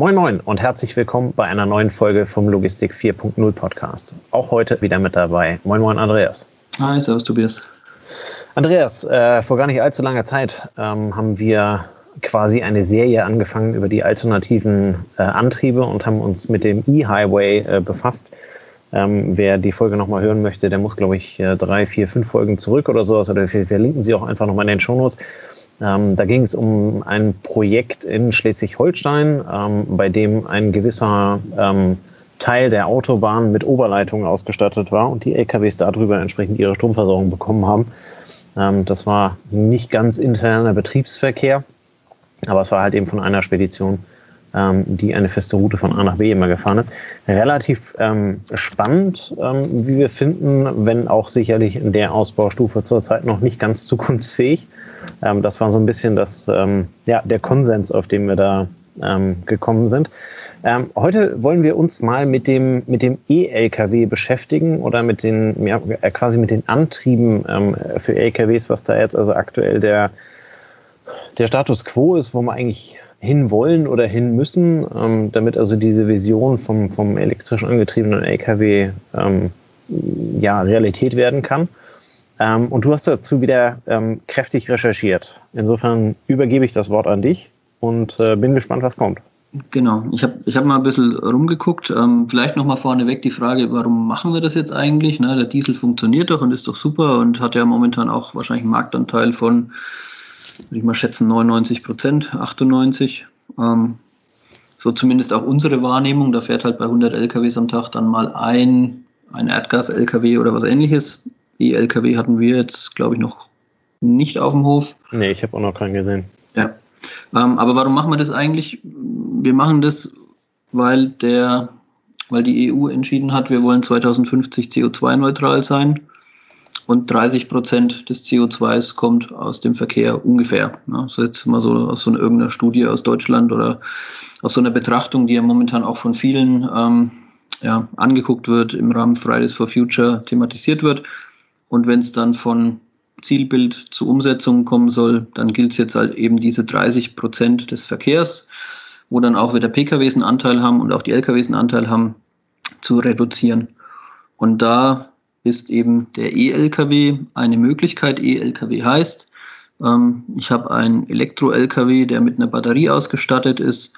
Moin Moin und herzlich willkommen bei einer neuen Folge vom Logistik 4.0 Podcast. Auch heute wieder mit dabei. Moin Moin Andreas. Hi, servus Tobias. Andreas, äh, vor gar nicht allzu langer Zeit ähm, haben wir quasi eine Serie angefangen über die alternativen äh, Antriebe und haben uns mit dem E-Highway äh, befasst. Ähm, wer die Folge nochmal hören möchte, der muss, glaube ich, äh, drei, vier, fünf Folgen zurück oder sowas. Oder wir verlinken sie auch einfach nochmal in den Shownotes. Ähm, da ging es um ein Projekt in Schleswig-Holstein, ähm, bei dem ein gewisser ähm, Teil der Autobahn mit Oberleitungen ausgestattet war und die LKWs darüber entsprechend ihre Stromversorgung bekommen haben. Ähm, das war nicht ganz interner Betriebsverkehr, aber es war halt eben von einer Spedition, ähm, die eine feste Route von A nach B immer gefahren ist. Relativ ähm, spannend, wie wir finden, wenn auch sicherlich in der Ausbaustufe zurzeit noch nicht ganz zukunftsfähig. Ähm, das war so ein bisschen das, ähm, ja, der Konsens, auf den wir da ähm, gekommen sind. Ähm, heute wollen wir uns mal mit dem, mit dem E-LKW beschäftigen oder mit den, ja, äh, quasi mit den Antrieben ähm, für LKWs, was da jetzt also aktuell der, der Status quo ist, wo wir eigentlich hinwollen oder hin müssen, ähm, damit also diese Vision vom, vom elektrisch angetriebenen LKW ähm, ja, Realität werden kann. Ähm, und du hast dazu wieder ähm, kräftig recherchiert. Insofern übergebe ich das Wort an dich und äh, bin gespannt, was kommt. Genau, ich habe ich hab mal ein bisschen rumgeguckt. Ähm, vielleicht nochmal vorneweg die Frage, warum machen wir das jetzt eigentlich? Ne, der Diesel funktioniert doch und ist doch super und hat ja momentan auch wahrscheinlich einen Marktanteil von, würde ich mal schätzen, 99 Prozent, 98. Ähm, so zumindest auch unsere Wahrnehmung. Da fährt halt bei 100 LKWs am Tag dann mal ein, ein Erdgas-LKW oder was ähnliches. E-LKW hatten wir jetzt, glaube ich, noch nicht auf dem Hof. Nee, ich habe auch noch keinen gesehen. Ja, ähm, aber warum machen wir das eigentlich? Wir machen das, weil der, weil die EU entschieden hat, wir wollen 2050 CO2-neutral sein und 30 Prozent des CO2s kommt aus dem Verkehr ungefähr. Ja, so jetzt mal so aus so einer irgendeiner Studie aus Deutschland oder aus so einer Betrachtung, die ja momentan auch von vielen ähm, ja, angeguckt wird, im Rahmen Fridays for Future thematisiert wird. Und wenn es dann von Zielbild zur Umsetzung kommen soll, dann gilt es jetzt halt eben diese 30 Prozent des Verkehrs, wo dann auch wieder PKWs einen Anteil haben und auch die LKWs einen Anteil haben, zu reduzieren. Und da ist eben der E-LKW eine Möglichkeit. E-LKW heißt, ähm, ich habe einen Elektro-LKW, der mit einer Batterie ausgestattet ist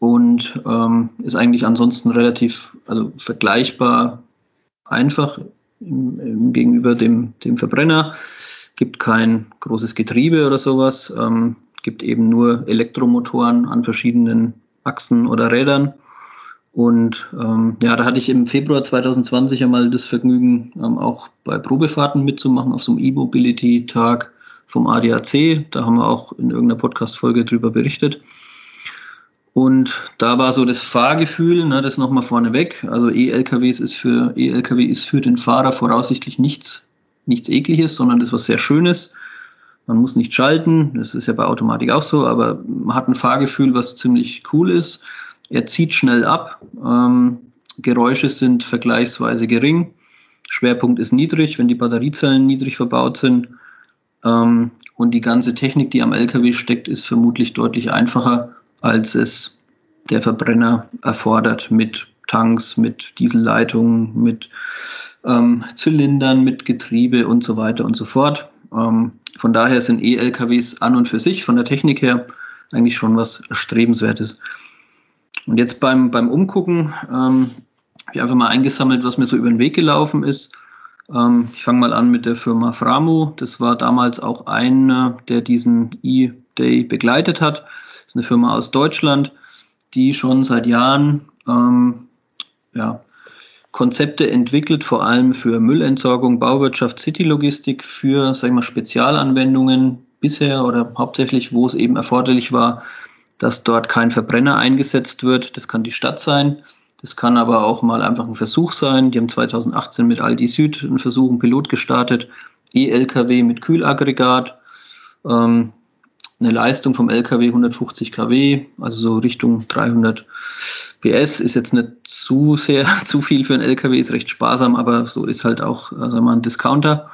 und ähm, ist eigentlich ansonsten relativ also vergleichbar einfach im, im, gegenüber dem, dem Verbrenner gibt kein großes Getriebe oder sowas, ähm, gibt eben nur Elektromotoren an verschiedenen Achsen oder Rädern. Und ähm, ja, da hatte ich im Februar 2020 einmal das Vergnügen, ähm, auch bei Probefahrten mitzumachen auf so einem E-Mobility-Tag vom ADAC. Da haben wir auch in irgendeiner Podcast-Folge drüber berichtet. Und da war so das Fahrgefühl, ne, das nochmal vorneweg. Also E-LKWs ist für E-LKW ist für den Fahrer voraussichtlich nichts nichts Ekliges, sondern das ist was sehr Schönes. Man muss nicht schalten, das ist ja bei Automatik auch so, aber man hat ein Fahrgefühl, was ziemlich cool ist. Er zieht schnell ab, ähm, Geräusche sind vergleichsweise gering, Schwerpunkt ist niedrig, wenn die Batteriezellen niedrig verbaut sind. Ähm, und die ganze Technik, die am LKW steckt, ist vermutlich deutlich einfacher, als es der Verbrenner erfordert mit Tanks, mit Dieselleitungen, mit ähm, Zylindern, mit Getriebe und so weiter und so fort. Ähm, von daher sind E-LKWs an und für sich von der Technik her eigentlich schon was Erstrebenswertes. Und jetzt beim, beim Umgucken ähm, habe ich einfach mal eingesammelt, was mir so über den Weg gelaufen ist. Ähm, ich fange mal an mit der Firma Framu. Das war damals auch einer, der diesen E-Day begleitet hat. Ist eine Firma aus Deutschland, die schon seit Jahren ähm, ja, Konzepte entwickelt, vor allem für Müllentsorgung, Bauwirtschaft, Citylogistik, für sag ich mal, Spezialanwendungen bisher oder hauptsächlich, wo es eben erforderlich war, dass dort kein Verbrenner eingesetzt wird. Das kann die Stadt sein. Das kann aber auch mal einfach ein Versuch sein. Die haben 2018 mit Aldi Süd einen Versuch, einen Pilot gestartet. E-LKW mit Kühlaggregat. Ähm, eine Leistung vom LKW 150 kW, also so Richtung 300 PS ist jetzt nicht zu sehr, zu viel für ein LKW, ist recht sparsam, aber so ist halt auch also mal ein Discounter.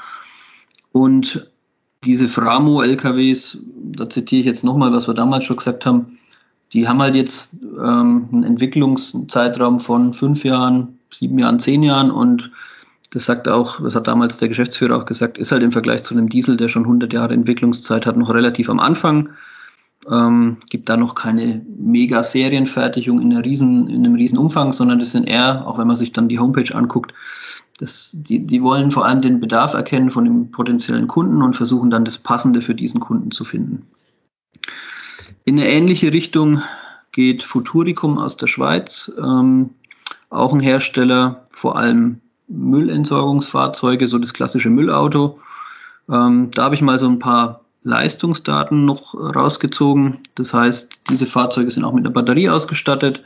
Und diese Framo-LKWs, da zitiere ich jetzt nochmal, was wir damals schon gesagt haben, die haben halt jetzt ähm, einen Entwicklungszeitraum von fünf Jahren, sieben Jahren, zehn Jahren und das sagt auch, das hat damals der Geschäftsführer auch gesagt, ist halt im Vergleich zu einem Diesel, der schon 100 Jahre Entwicklungszeit hat, noch relativ am Anfang. Ähm, gibt da noch keine mega Serienfertigung in, in einem riesen Umfang, sondern das sind eher, auch wenn man sich dann die Homepage anguckt, das, die, die wollen vor allem den Bedarf erkennen von dem potenziellen Kunden und versuchen dann das Passende für diesen Kunden zu finden. In eine ähnliche Richtung geht Futuricum aus der Schweiz, ähm, auch ein Hersteller, vor allem Müllentsorgungsfahrzeuge, so das klassische Müllauto. Ähm, da habe ich mal so ein paar Leistungsdaten noch rausgezogen. Das heißt, diese Fahrzeuge sind auch mit einer Batterie ausgestattet.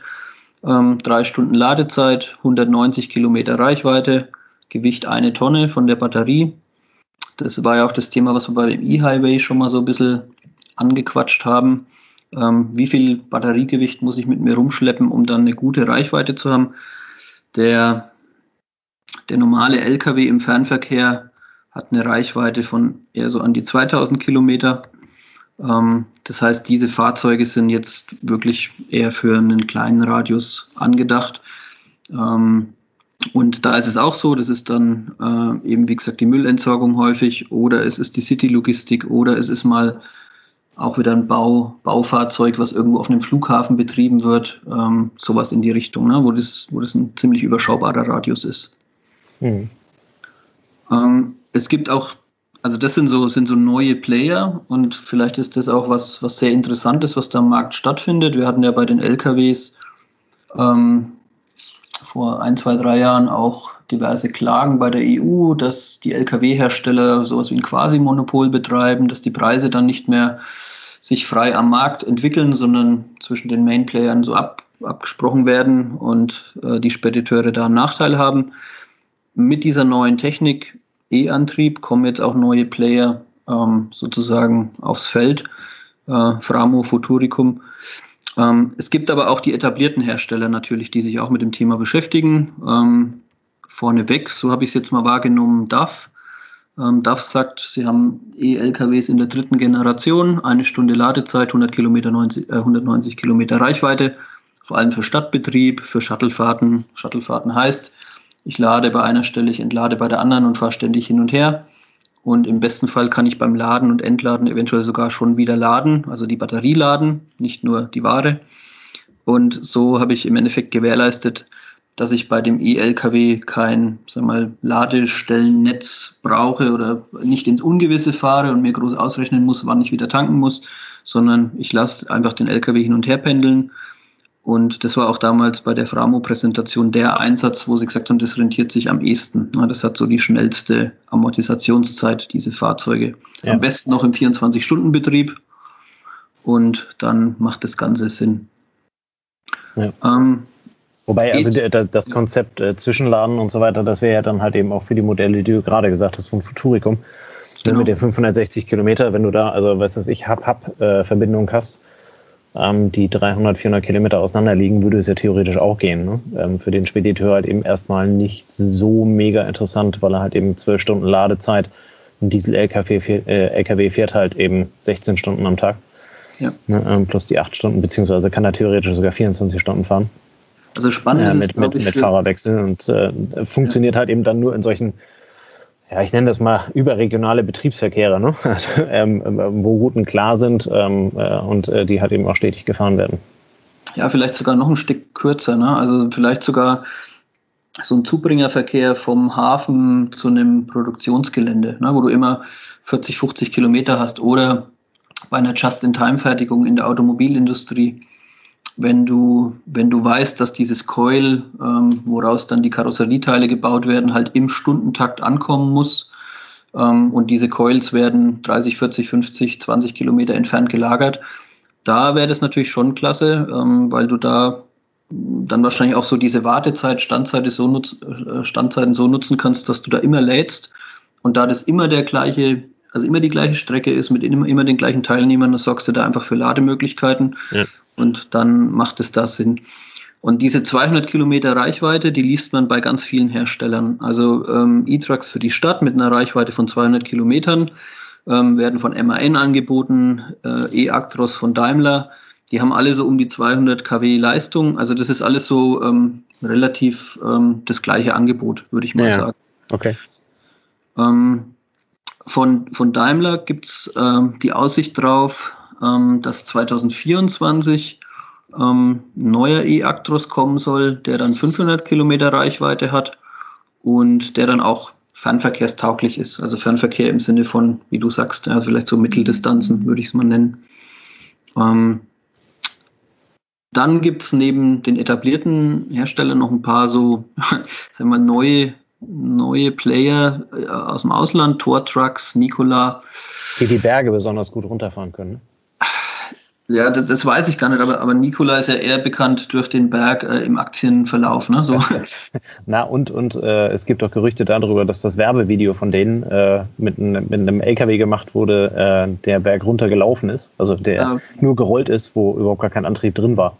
Ähm, drei Stunden Ladezeit, 190 Kilometer Reichweite, Gewicht eine Tonne von der Batterie. Das war ja auch das Thema, was wir bei dem E-Highway schon mal so ein bisschen angequatscht haben. Ähm, wie viel Batteriegewicht muss ich mit mir rumschleppen, um dann eine gute Reichweite zu haben? Der, der normale LKW im Fernverkehr hat eine Reichweite von eher so an die 2000 Kilometer. Ähm, das heißt, diese Fahrzeuge sind jetzt wirklich eher für einen kleinen Radius angedacht. Ähm, und da ist es auch so, das ist dann äh, eben, wie gesagt, die Müllentsorgung häufig oder es ist die City-Logistik oder es ist mal auch wieder ein Bau, Baufahrzeug, was irgendwo auf einem Flughafen betrieben wird, ähm, sowas in die Richtung, ne, wo, das, wo das ein ziemlich überschaubarer Radius ist. Mhm. Ähm, es gibt auch, also das sind so, sind so neue Player und vielleicht ist das auch was, was sehr Interessantes, was da am Markt stattfindet. Wir hatten ja bei den LKWs ähm, vor ein, zwei, drei Jahren auch diverse Klagen bei der EU, dass die Lkw-Hersteller sowas wie ein Quasi-Monopol betreiben, dass die Preise dann nicht mehr sich frei am Markt entwickeln, sondern zwischen den Main-Playern so ab, abgesprochen werden und äh, die Spediteure da einen Nachteil haben. Mit dieser neuen Technik, E-Antrieb, kommen jetzt auch neue Player ähm, sozusagen aufs Feld. Äh, Framo, Futuricum. Ähm, es gibt aber auch die etablierten Hersteller natürlich, die sich auch mit dem Thema beschäftigen. Ähm, vorneweg, so habe ich es jetzt mal wahrgenommen, DAF. Ähm, DAF sagt, sie haben E-LKWs in der dritten Generation, eine Stunde Ladezeit, 100 Kilometer, 90, äh, 190 Kilometer Reichweite, vor allem für Stadtbetrieb, für Shuttlefahrten. Shuttlefahrten heißt, ich lade bei einer Stelle, ich entlade bei der anderen und fahre ständig hin und her. Und im besten Fall kann ich beim Laden und Entladen eventuell sogar schon wieder laden, also die Batterie laden, nicht nur die Ware. Und so habe ich im Endeffekt gewährleistet, dass ich bei dem E-LKW kein sag mal, Ladestellennetz brauche oder nicht ins Ungewisse fahre und mir groß ausrechnen muss, wann ich wieder tanken muss, sondern ich lasse einfach den LKW hin und her pendeln. Und das war auch damals bei der Framo-Präsentation der Einsatz, wo sie gesagt haben, das rentiert sich am ehesten. Das hat so die schnellste Amortisationszeit, diese Fahrzeuge. Ja. Am besten noch im 24-Stunden-Betrieb. Und dann macht das Ganze Sinn. Ja. Ähm, Wobei, also das Konzept äh, Zwischenladen und so weiter, das wäre ja dann halt eben auch für die Modelle, die du gerade gesagt hast, von Futuricum. Genau. Mit den 560 Kilometer, wenn du da, also weißt du, ich Hub-Hub-Verbindung äh, hast, ähm, die 300, 400 Kilometer auseinander liegen, würde es ja theoretisch auch gehen. Ne? Ähm, für den Spediteur halt eben erstmal nicht so mega interessant, weil er halt eben 12 Stunden Ladezeit, ein Diesel-LKW äh, LKW fährt halt eben 16 Stunden am Tag. Ja. Ne, ähm, plus die 8 Stunden, beziehungsweise kann er theoretisch sogar 24 Stunden fahren. Also spannend ja, mit, ist es, mit, mit Fahrerwechsel und äh, funktioniert ja. halt eben dann nur in solchen, ja, ich nenne das mal überregionale Betriebsverkehre, ne? also, ähm, wo Routen klar sind ähm, äh, und äh, die halt eben auch stetig gefahren werden. Ja, vielleicht sogar noch ein Stück kürzer, ne? also vielleicht sogar so ein Zubringerverkehr vom Hafen zu einem Produktionsgelände, ne? wo du immer 40, 50 Kilometer hast oder bei einer Just-in-Time-Fertigung in der Automobilindustrie wenn du, wenn du weißt, dass dieses Coil, ähm, woraus dann die Karosserieteile gebaut werden, halt im Stundentakt ankommen muss. Ähm, und diese Coils werden 30, 40, 50, 20 Kilometer entfernt gelagert. Da wäre das natürlich schon klasse, ähm, weil du da dann wahrscheinlich auch so diese Wartezeit, Standzeit so äh, Standzeiten so nutzen kannst, dass du da immer lädst. Und da das immer der gleiche also immer die gleiche Strecke ist mit immer, immer den gleichen Teilnehmern, dann sorgst du da einfach für Lademöglichkeiten ja. und dann macht es da Sinn. Und diese 200 Kilometer Reichweite, die liest man bei ganz vielen Herstellern. Also ähm, E-Trucks für die Stadt mit einer Reichweite von 200 Kilometern ähm, werden von MAN angeboten, äh, E-Actros von Daimler. die haben alle so um die 200 kW Leistung. Also das ist alles so ähm, relativ ähm, das gleiche Angebot, würde ich mal ja, sagen. Okay. Von, von Daimler gibt es ähm, die Aussicht drauf, ähm, dass 2024 ähm, neuer E-Actros kommen soll, der dann 500 Kilometer Reichweite hat und der dann auch fernverkehrstauglich ist. Also Fernverkehr im Sinne von, wie du sagst, ja, vielleicht so Mitteldistanzen, würde ich es mal nennen. Ähm, dann gibt es neben den etablierten Herstellern noch ein paar so sagen wir, neue, neue Player äh, aus dem Ausland, Tor Trucks, Nikola. Die die Berge besonders gut runterfahren können. Ne? Ja, das, das, weiß ich gar nicht, aber, aber Nikola ist ja eher bekannt durch den Berg äh, im Aktienverlauf. Ne? So. Na und, und äh, es gibt auch Gerüchte darüber, dass das Werbevideo von denen äh, mit, mit, einem LKW gemacht wurde, äh, der Berg runtergelaufen ist, also der ja. nur gerollt ist, wo überhaupt gar kein Antrieb drin war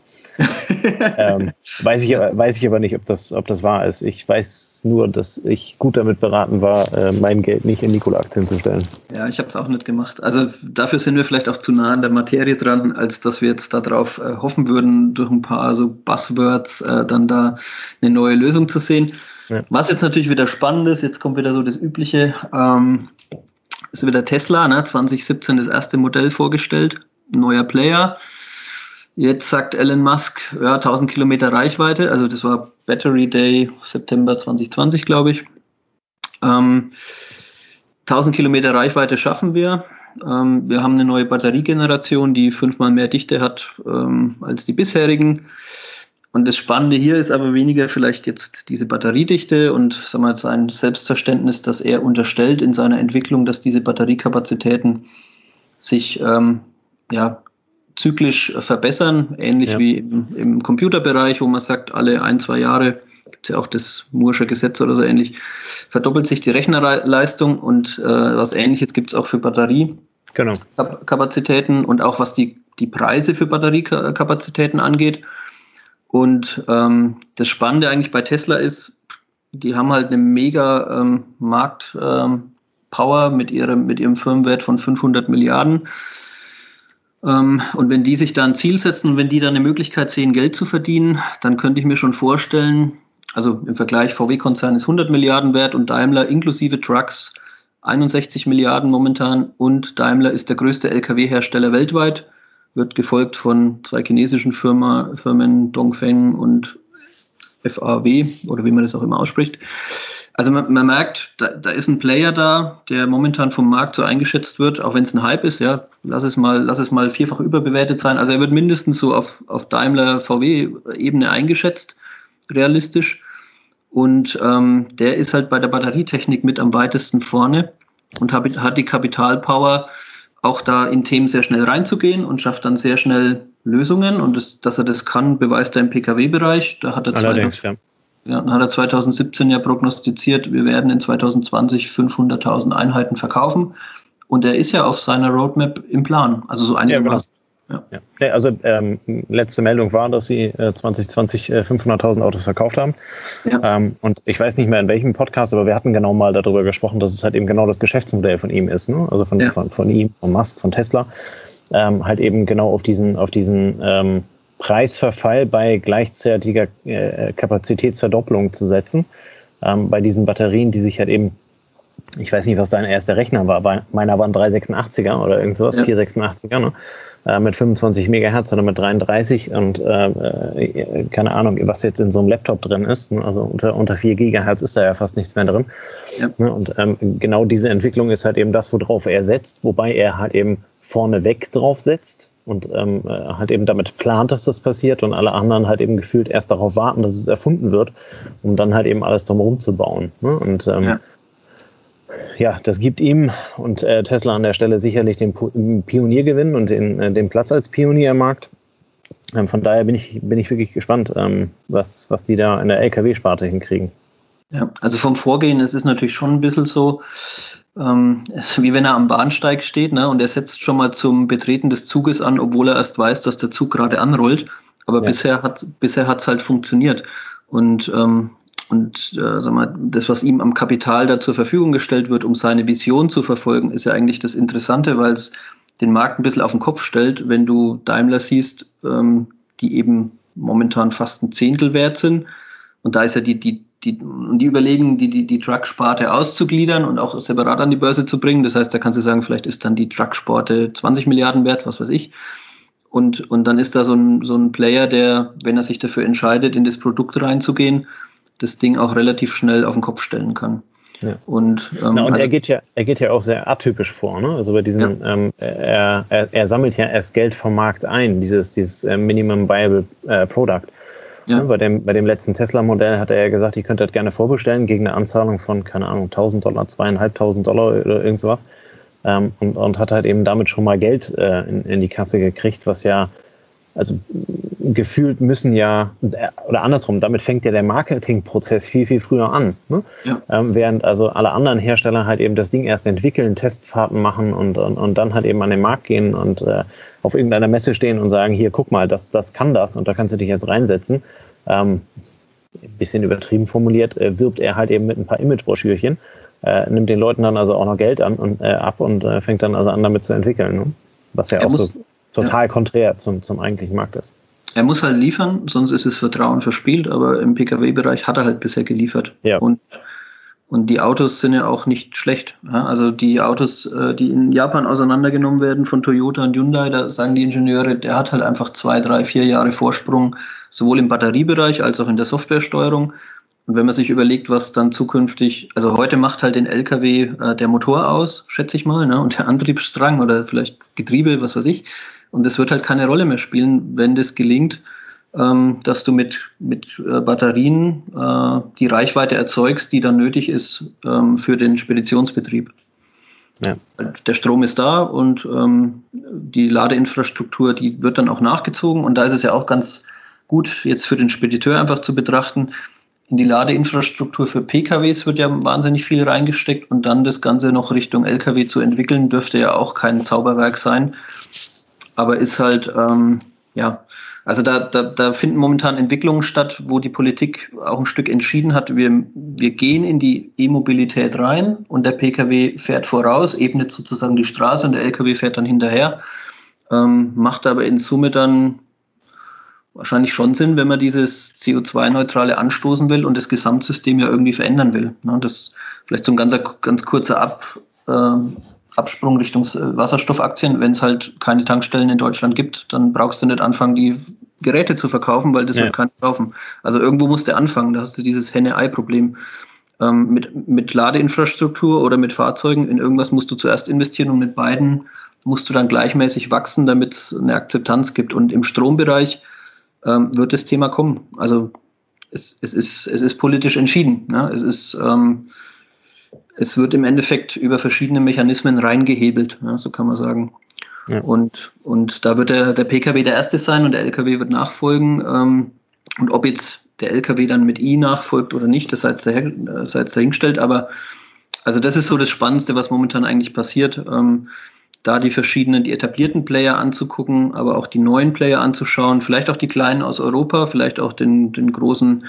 ähm, weiß, ich, weiß ich aber nicht, ob das, ob das wahr ist. Ich weiß nur, dass ich gut damit beraten war, äh, mein Geld nicht in Nikola-Aktien zu stellen. Ja, ich habe es auch nicht gemacht. Also dafür sind wir vielleicht auch zu nah an der Materie dran, als dass wir jetzt darauf äh, hoffen würden, durch ein paar so Buzzwords äh, dann da eine neue Lösung zu sehen. Ja. Was jetzt natürlich wieder spannend ist, jetzt kommt wieder so das Übliche, ähm, ist wieder Tesla, ne? 2017 das erste Modell vorgestellt, neuer Player. Jetzt sagt Elon Musk, ja, 1000 Kilometer Reichweite, also das war Battery Day September 2020, glaube ich. Ähm, 1000 Kilometer Reichweite schaffen wir. Ähm, wir haben eine neue Batteriegeneration, die fünfmal mehr Dichte hat ähm, als die bisherigen. Und das Spannende hier ist aber weniger vielleicht jetzt diese Batteriedichte und sagen wir, sein Selbstverständnis, dass er unterstellt in seiner Entwicklung, dass diese Batteriekapazitäten sich ähm, ja, zyklisch verbessern, ähnlich ja. wie im, im, Computerbereich, wo man sagt, alle ein, zwei Jahre gibt es ja auch das Moore'sche Gesetz oder so ähnlich, verdoppelt sich die Rechnerleistung und äh, was ähnliches gibt es auch für Batteriekapazitäten genau. und auch was die, die Preise für Batteriekapazitäten angeht. Und ähm, das Spannende eigentlich bei Tesla ist, die haben halt eine mega ähm, Marktpower ähm, mit, ihrem, mit ihrem Firmenwert von 500 Milliarden. Ähm, und wenn die sich da ein Ziel setzen und wenn die da eine Möglichkeit sehen, Geld zu verdienen, dann könnte ich mir schon vorstellen, also im Vergleich VW-Konzern ist 100 Milliarden wert und Daimler inklusive Trucks 61 Milliarden momentan und Daimler ist der größte Lkw-Hersteller weltweit, wird gefolgt von zwei chinesischen Firma, Firmen Dongfeng und FAW oder wie man das auch immer ausspricht. Also man, man merkt, da, da, ist ein Player da, der momentan vom Markt so eingeschätzt wird, auch wenn es ein Hype ist, ja, lass es mal, lass es mal vierfach überbewertet sein. Also er wird mindestens so auf, auf Daimler VW-Ebene eingeschätzt, realistisch. Und ähm, der ist halt bei der Batterietechnik mit am weitesten vorne und hat, hat die Kapitalpower, auch da in Themen sehr schnell reinzugehen und schafft dann sehr schnell Lösungen. Und das, dass er das kann, beweist er im Pkw-Bereich. Da hat er Allerdings, zwei, ja. Ja, dann hat er 2017 ja prognostiziert, wir werden in 2020 500.000 Einheiten verkaufen. Und er ist ja auf seiner Roadmap im Plan. Also so einigermaßen. Ja, genau. ja. ja. also ähm, letzte Meldung war, dass sie äh, 2020 äh, 500.000 Autos verkauft haben. Ja. Ähm, und ich weiß nicht mehr in welchem Podcast, aber wir hatten genau mal darüber gesprochen, dass es halt eben genau das Geschäftsmodell von ihm ist, ne? also von, von, von ihm, von Musk, von Tesla, ähm, halt eben genau auf diesen, auf diesen ähm, Preisverfall bei gleichzeitiger äh, Kapazitätsverdopplung zu setzen. Ähm, bei diesen Batterien, die sich halt eben, ich weiß nicht, was dein erster Rechner war, aber meiner waren 386er oder irgend sowas, ja. 486er, ne? Äh, mit 25 Megahertz oder mit 33 und äh, äh, keine Ahnung, was jetzt in so einem Laptop drin ist. Ne? Also unter, unter 4 Gigahertz ist da ja fast nichts mehr drin. Ja. Ne? Und ähm, genau diese Entwicklung ist halt eben das, worauf er setzt, wobei er halt eben vorneweg drauf setzt und ähm, äh, halt eben damit plant, dass das passiert und alle anderen halt eben gefühlt erst darauf warten, dass es erfunden wird, um dann halt eben alles drumherum zu bauen. Ne? Und ähm, ja. ja. das gibt ihm und äh, Tesla an der Stelle sicherlich den Pioniergewinn und den, äh, den Platz als Pionier im Markt. Ähm, von daher bin ich, bin ich wirklich gespannt, ähm, was, was die da in der LKW-Sparte hinkriegen. Ja, also vom Vorgehen, es ist natürlich schon ein bisschen so, ähm, wie wenn er am Bahnsteig steht ne, und er setzt schon mal zum Betreten des Zuges an, obwohl er erst weiß, dass der Zug gerade anrollt. Aber ja. bisher hat bisher hat's halt funktioniert. Und, ähm, und äh, sag mal, das, was ihm am Kapital da zur Verfügung gestellt wird, um seine Vision zu verfolgen, ist ja eigentlich das Interessante, weil es den Markt ein bisschen auf den Kopf stellt, wenn du Daimler siehst, ähm, die eben momentan fast ein Zehntel wert sind. Und da ist ja die, die, die, die überlegen, die, die, die Truck-Sparte auszugliedern und auch separat an die Börse zu bringen. Das heißt, da kannst du sagen, vielleicht ist dann die Truck-Sparte 20 Milliarden wert, was weiß ich. Und, und dann ist da so ein, so ein Player, der, wenn er sich dafür entscheidet, in das Produkt reinzugehen, das Ding auch relativ schnell auf den Kopf stellen kann. Ja. Und, ähm, Na, und also, er, geht ja, er geht ja auch sehr atypisch vor. Ne? Also bei diesen, ja. ähm, er, er, er, sammelt ja erst Geld vom Markt ein, dieses, dieses äh, Minimum Viable äh, Product. Ja. Ne? Bei, dem, bei dem letzten Tesla-Modell hat er ja gesagt, ich könnte das gerne vorbestellen gegen eine Anzahlung von, keine Ahnung, 1000 Dollar, zweieinhalbtausend Dollar oder irgend sowas. Ähm, und, und hat halt eben damit schon mal Geld äh, in, in die Kasse gekriegt, was ja also gefühlt müssen ja, oder andersrum, damit fängt ja der Marketingprozess viel, viel früher an. Ne? Ja. Ähm, während also alle anderen Hersteller halt eben das Ding erst entwickeln, Testfahrten machen und, und, und dann halt eben an den Markt gehen und äh, auf irgendeiner Messe stehen und sagen, hier, guck mal, das, das kann das und da kannst du dich jetzt reinsetzen. Ähm, ein bisschen übertrieben formuliert, äh, wirbt er halt eben mit ein paar Imagebroschürchen, äh, nimmt den Leuten dann also auch noch Geld an und, äh, ab und äh, fängt dann also an, damit zu entwickeln. Ne? Was ja er auch so total ja. konträr zum, zum eigentlichen Markt ist. Er muss halt liefern, sonst ist das Vertrauen verspielt, aber im Pkw-Bereich hat er halt bisher geliefert. Ja. Und, und die Autos sind ja auch nicht schlecht. Also die Autos, äh, die in Japan auseinandergenommen werden von Toyota und Hyundai, da sagen die Ingenieure, der hat halt einfach zwei, drei, vier Jahre Vorsprung, sowohl im Batteriebereich als auch in der Softwaresteuerung. Und wenn man sich überlegt, was dann zukünftig, also heute macht halt den LKW äh, der Motor aus, schätze ich mal, ne, und der Antriebsstrang oder vielleicht Getriebe, was weiß ich. Und es wird halt keine Rolle mehr spielen, wenn das gelingt, ähm, dass du mit, mit äh, Batterien äh, die Reichweite erzeugst, die dann nötig ist ähm, für den Speditionsbetrieb. Ja. Der Strom ist da und ähm, die Ladeinfrastruktur, die wird dann auch nachgezogen. Und da ist es ja auch ganz gut, jetzt für den Spediteur einfach zu betrachten. In die Ladeinfrastruktur für PKWs wird ja wahnsinnig viel reingesteckt und dann das Ganze noch Richtung LKW zu entwickeln, dürfte ja auch kein Zauberwerk sein aber ist halt, ähm, ja, also da, da, da finden momentan Entwicklungen statt, wo die Politik auch ein Stück entschieden hat, wir, wir gehen in die E-Mobilität rein und der Pkw fährt voraus, ebnet sozusagen die Straße und der Lkw fährt dann hinterher. Ähm, macht aber in Summe dann wahrscheinlich schon Sinn, wenn man dieses CO2-neutrale anstoßen will und das Gesamtsystem ja irgendwie verändern will. Ne, das vielleicht so ein ganz, ganz kurzer Ab, äh, Absprung Richtung äh, Wasserstoffaktien. Wenn es halt keine Tankstellen in Deutschland gibt, dann brauchst du nicht anfangen, die Geräte zu verkaufen, weil das ja. wird keiner kaufen. Also irgendwo musst du anfangen. Da hast du dieses Henne-Ei-Problem. Ähm, mit, mit Ladeinfrastruktur oder mit Fahrzeugen, in irgendwas musst du zuerst investieren und mit beiden musst du dann gleichmäßig wachsen, damit es eine Akzeptanz gibt. Und im Strombereich ähm, wird das Thema kommen. Also es, es, ist, es ist politisch entschieden. Ne? Es ist ähm, es wird im Endeffekt über verschiedene Mechanismen reingehebelt, ja, so kann man sagen. Ja. Und, und da wird der, der Pkw der erste sein und der Lkw wird nachfolgen. Ähm, und ob jetzt der Lkw dann mit I nachfolgt oder nicht, das sei jetzt, daher, sei jetzt dahingestellt. Aber also das ist so das Spannendste, was momentan eigentlich passiert. Ähm, da die verschiedenen, die etablierten Player anzugucken, aber auch die neuen Player anzuschauen, vielleicht auch die kleinen aus Europa, vielleicht auch den, den großen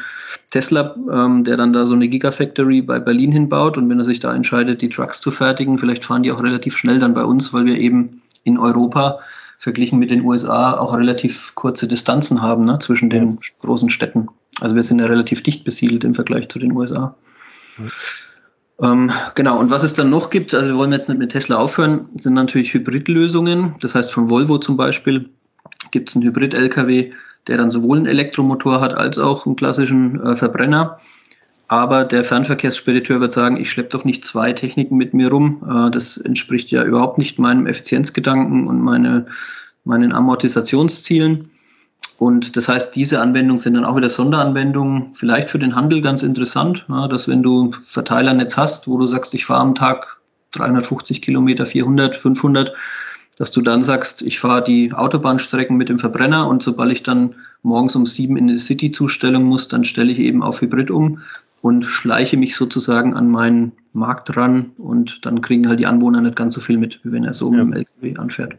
Tesla, ähm, der dann da so eine Gigafactory bei Berlin hinbaut und wenn er sich da entscheidet, die Trucks zu fertigen, vielleicht fahren die auch relativ schnell dann bei uns, weil wir eben in Europa verglichen mit den USA auch relativ kurze Distanzen haben ne, zwischen den großen Städten. Also wir sind ja relativ dicht besiedelt im Vergleich zu den USA. Mhm. Ähm, genau, und was es dann noch gibt, also wir wollen jetzt nicht mit Tesla aufhören, sind natürlich Hybridlösungen. Das heißt, von Volvo zum Beispiel gibt es einen Hybrid-LKW, der dann sowohl einen Elektromotor hat als auch einen klassischen äh, Verbrenner. Aber der Fernverkehrsspediteur wird sagen, ich schleppe doch nicht zwei Techniken mit mir rum. Äh, das entspricht ja überhaupt nicht meinem Effizienzgedanken und meine, meinen Amortisationszielen. Und das heißt, diese Anwendungen sind dann auch wieder Sonderanwendungen, vielleicht für den Handel ganz interessant, ja, dass wenn du Verteilernetz hast, wo du sagst, ich fahre am Tag 350 Kilometer, 400, 500, dass du dann sagst, ich fahre die Autobahnstrecken mit dem Verbrenner und sobald ich dann morgens um sieben in die City-Zustellung muss, dann stelle ich eben auf Hybrid um und schleiche mich sozusagen an meinen Markt ran und dann kriegen halt die Anwohner nicht ganz so viel mit, wie wenn er so ja. mit dem LKW anfährt.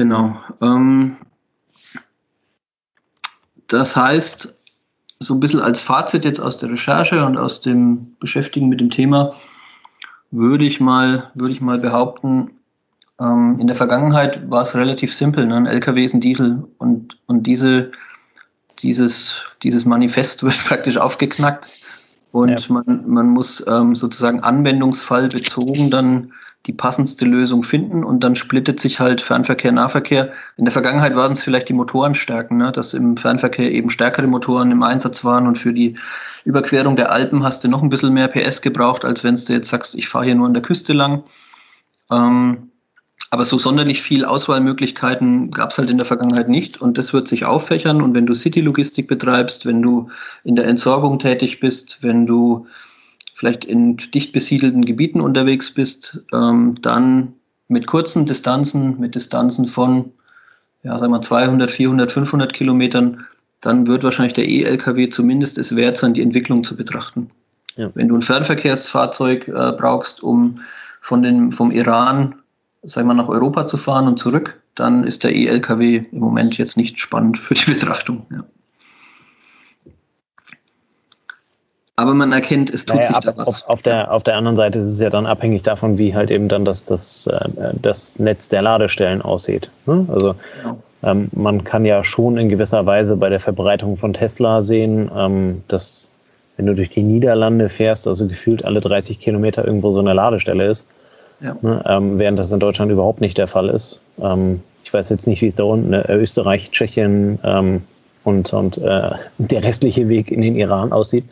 Genau. Ähm, das heißt, so ein bisschen als Fazit jetzt aus der Recherche und aus dem Beschäftigen mit dem Thema, würde ich mal, würde ich mal behaupten, ähm, in der Vergangenheit war es relativ simpel. Ne? Ein LKW ist ein Diesel und, und diese, dieses, dieses Manifest wird praktisch aufgeknackt und ja. man, man muss ähm, sozusagen anwendungsfallbezogen dann die passendste Lösung finden und dann splittet sich halt Fernverkehr, Nahverkehr. In der Vergangenheit waren es vielleicht die Motorenstärken, ne? dass im Fernverkehr eben stärkere Motoren im Einsatz waren und für die Überquerung der Alpen hast du noch ein bisschen mehr PS gebraucht, als wenn du jetzt sagst, ich fahre hier nur an der Küste lang. Ähm, aber so sonderlich viel Auswahlmöglichkeiten gab es halt in der Vergangenheit nicht und das wird sich auffächern. Und wenn du City-Logistik betreibst, wenn du in der Entsorgung tätig bist, wenn du vielleicht in dicht besiedelten Gebieten unterwegs bist, ähm, dann mit kurzen Distanzen, mit Distanzen von, ja, sagen wir 200, 400, 500 Kilometern, dann wird wahrscheinlich der E-LKW zumindest es wert sein, die Entwicklung zu betrachten. Ja. Wenn du ein Fernverkehrsfahrzeug äh, brauchst, um von den, vom Iran sag mal, nach Europa zu fahren und zurück, dann ist der E-LKW im Moment jetzt nicht spannend für die Betrachtung. Ja. Aber man erkennt, es tut naja, sich ab, da was. Auf, auf, der, auf der anderen Seite ist es ja dann abhängig davon, wie halt eben dann das, das, äh, das Netz der Ladestellen aussieht. Ne? Also genau. ähm, man kann ja schon in gewisser Weise bei der Verbreitung von Tesla sehen, ähm, dass wenn du durch die Niederlande fährst, also gefühlt alle 30 Kilometer irgendwo so eine Ladestelle ist. Ja. Ne, ähm, während das in Deutschland überhaupt nicht der Fall ist. Ähm, ich weiß jetzt nicht, wie es da unten, äh, Österreich, Tschechien ähm, und, und äh, der restliche Weg in den Iran aussieht.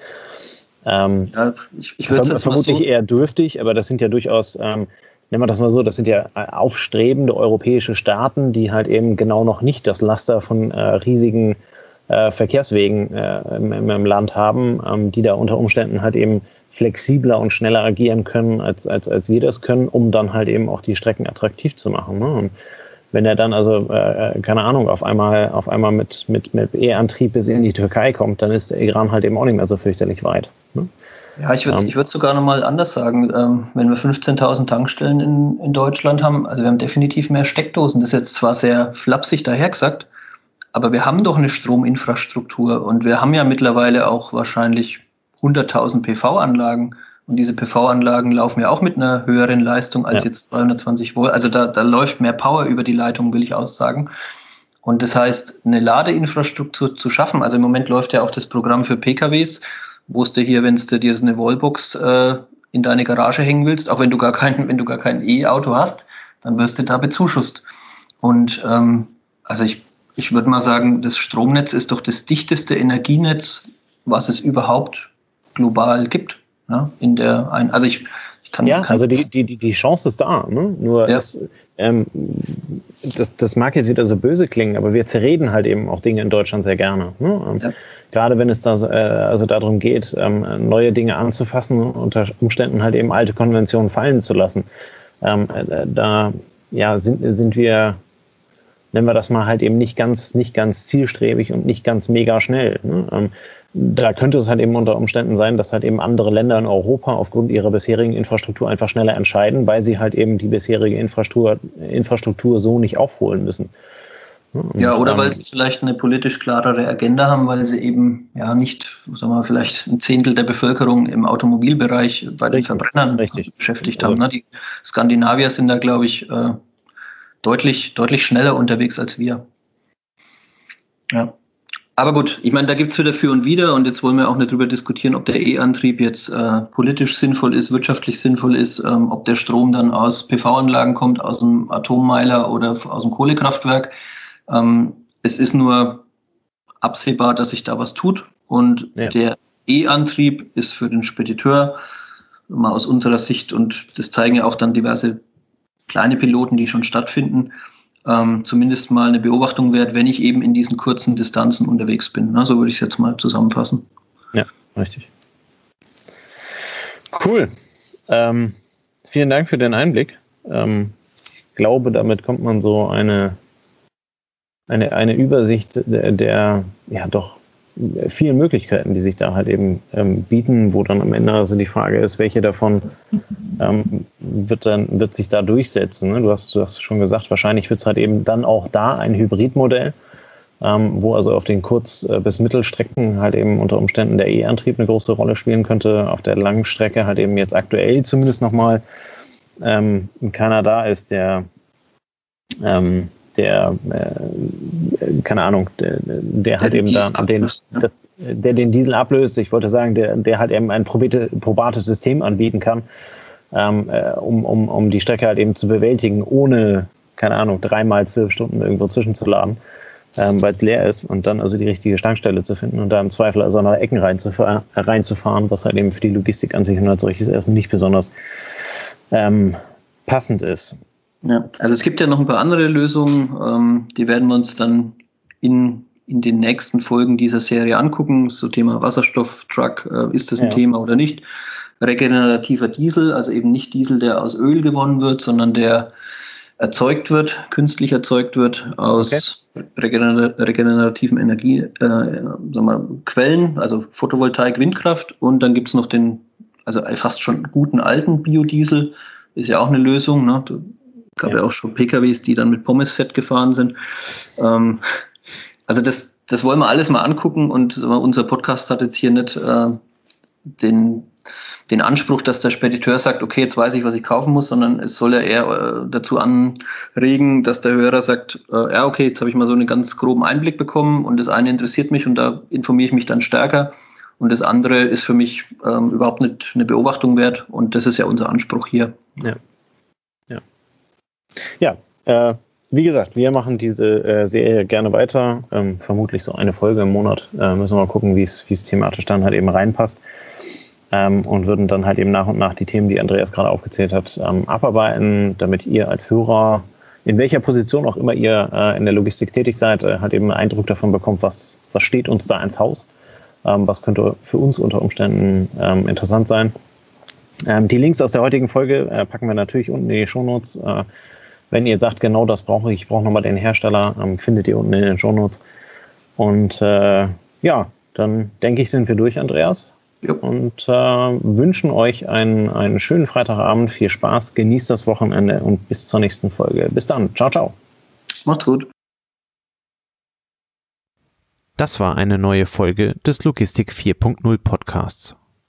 Ähm, ja, ich, ich verm vermutlich so eher dürftig, aber das sind ja durchaus, ähm, nennen wir das mal so, das sind ja äh, aufstrebende europäische Staaten, die halt eben genau noch nicht das Laster von äh, riesigen äh, Verkehrswegen äh, im, im, Land haben, ähm, die da unter Umständen halt eben flexibler und schneller agieren können, als, als, als wir das können, um dann halt eben auch die Strecken attraktiv zu machen. Ne? Und wenn er dann also, äh, keine Ahnung, auf einmal, auf einmal mit, mit, mit E-Antrieb bis in die Türkei kommt, dann ist der Iran halt eben auch nicht mehr so fürchterlich weit. Ne? Ja, ich würde ähm, würd sogar noch mal anders sagen. Ähm, wenn wir 15.000 Tankstellen in, in Deutschland haben, also wir haben definitiv mehr Steckdosen. Das ist jetzt zwar sehr flapsig dahergesagt, aber wir haben doch eine Strominfrastruktur und wir haben ja mittlerweile auch wahrscheinlich 100.000 PV-Anlagen. Und diese PV-Anlagen laufen ja auch mit einer höheren Leistung als ja. jetzt 220 Volt. Also da, da läuft mehr Power über die Leitung, will ich aussagen. Und das heißt, eine Ladeinfrastruktur zu schaffen. Also im Moment läuft ja auch das Programm für PKWs, wo du hier, wenn du dir eine Wallbox äh, in deine Garage hängen willst, auch wenn du gar kein, wenn du gar kein E-Auto hast, dann wirst du da bezuschusst. Und ähm, also ich, ich würde mal sagen, das Stromnetz ist doch das dichteste Energienetz, was es überhaupt global gibt. Ne? In der ein, also ich, ich kann ja, also die, die, die Chance ist da. Ne? Nur ja. es, ähm, das, das mag jetzt wieder so böse klingen, aber wir zerreden halt eben auch Dinge in Deutschland sehr gerne. Ne? Ähm, ja. Gerade wenn es da äh, also darum geht, ähm, neue Dinge anzufassen und unter Umständen halt eben alte Konventionen fallen zu lassen. Ähm, äh, da ja, sind, sind wir, nennen wir das mal halt eben nicht ganz, nicht ganz zielstrebig und nicht ganz mega schnell. Ne? Ähm, da könnte es halt eben unter Umständen sein, dass halt eben andere Länder in Europa aufgrund ihrer bisherigen Infrastruktur einfach schneller entscheiden, weil sie halt eben die bisherige Infrastruktur, Infrastruktur so nicht aufholen müssen. Ja, oder weil sie vielleicht eine politisch klarere Agenda haben, weil sie eben ja nicht, sagen wir vielleicht ein Zehntel der Bevölkerung im Automobilbereich bei den Verbrennern richtig. beschäftigt haben. Also, die Skandinavier sind da, glaube ich, äh, deutlich, deutlich schneller unterwegs als wir. Ja. Aber gut, ich meine, da gibt es wieder für und wider und jetzt wollen wir auch nicht darüber diskutieren, ob der E-Antrieb jetzt äh, politisch sinnvoll ist, wirtschaftlich sinnvoll ist, ähm, ob der Strom dann aus PV-Anlagen kommt, aus dem Atommeiler oder aus dem Kohlekraftwerk. Ähm, es ist nur absehbar, dass sich da was tut und ja. der E-Antrieb ist für den Spediteur mal aus unserer Sicht und das zeigen ja auch dann diverse kleine Piloten, die schon stattfinden, ähm, zumindest mal eine Beobachtung wert, wenn ich eben in diesen kurzen Distanzen unterwegs bin. Ne? So würde ich es jetzt mal zusammenfassen. Ja, richtig. Cool. Ähm, vielen Dank für den Einblick. Ähm, ich glaube, damit kommt man so eine, eine, eine Übersicht der, der ja doch vielen Möglichkeiten, die sich da halt eben ähm, bieten, wo dann am Ende also die Frage ist, welche davon ähm, wird dann wird sich da durchsetzen. Ne? Du hast du hast schon gesagt, wahrscheinlich wird es halt eben dann auch da ein Hybridmodell, ähm, wo also auf den Kurz- äh, bis Mittelstrecken halt eben unter Umständen der E-Antrieb eine große Rolle spielen könnte. Auf der langen Strecke halt eben jetzt aktuell zumindest nochmal ähm, keiner da ist, der ähm, der, äh, keine Ahnung, der, der halt eben da, den, das, der den Diesel ablöst. Ich wollte sagen, der, der halt eben ein probate, probates System anbieten kann, ähm, äh, um, um, um die Strecke halt eben zu bewältigen, ohne, keine Ahnung, dreimal zwölf Stunden irgendwo zwischenzuladen, ähm, weil es leer ist und dann also die richtige Stankstelle zu finden und da im Zweifel also nach Ecken reinzufahren, reinzufahren, was halt eben für die Logistik an sich und als solches erstmal nicht besonders ähm, passend ist. Ja, also es gibt ja noch ein paar andere Lösungen, ähm, die werden wir uns dann in, in den nächsten Folgen dieser Serie angucken. So Thema Wasserstofftruck, äh, ist das ein ja. Thema oder nicht? Regenerativer Diesel, also eben nicht Diesel, der aus Öl gewonnen wird, sondern der erzeugt wird, künstlich erzeugt wird aus okay. regener regenerativen Energiequellen, äh, also Photovoltaik, Windkraft und dann gibt es noch den, also fast schon guten alten Biodiesel, ist ja auch eine Lösung. Ne? Gab ja. ja auch schon PKWs, die dann mit Pommesfett gefahren sind. Ähm, also das, das wollen wir alles mal angucken und unser Podcast hat jetzt hier nicht äh, den, den Anspruch, dass der Spediteur sagt, okay, jetzt weiß ich, was ich kaufen muss, sondern es soll ja eher äh, dazu anregen, dass der Hörer sagt, äh, ja, okay, jetzt habe ich mal so einen ganz groben Einblick bekommen und das eine interessiert mich und da informiere ich mich dann stärker. Und das andere ist für mich ähm, überhaupt nicht eine Beobachtung wert. Und das ist ja unser Anspruch hier. Ja. Ja, äh, wie gesagt, wir machen diese äh, Serie gerne weiter. Ähm, vermutlich so eine Folge im Monat. Äh, müssen wir mal gucken, wie es thematisch dann halt eben reinpasst. Ähm, und würden dann halt eben nach und nach die Themen, die Andreas gerade aufgezählt hat, ähm, abarbeiten, damit ihr als Hörer, in welcher Position auch immer ihr äh, in der Logistik tätig seid, äh, halt eben einen Eindruck davon bekommt, was, was steht uns da ins Haus. Ähm, was könnte für uns unter Umständen ähm, interessant sein. Ähm, die Links aus der heutigen Folge äh, packen wir natürlich unten in die Shownotes. Äh, wenn ihr sagt, genau das brauche ich, ich brauche nochmal den Hersteller, ähm, findet ihr unten in den Show Notes. Und äh, ja, dann denke ich, sind wir durch, Andreas. Ja. Und äh, wünschen euch einen, einen schönen Freitagabend, viel Spaß, genießt das Wochenende und bis zur nächsten Folge. Bis dann. Ciao, ciao. Macht's gut. Das war eine neue Folge des Logistik 4.0 Podcasts.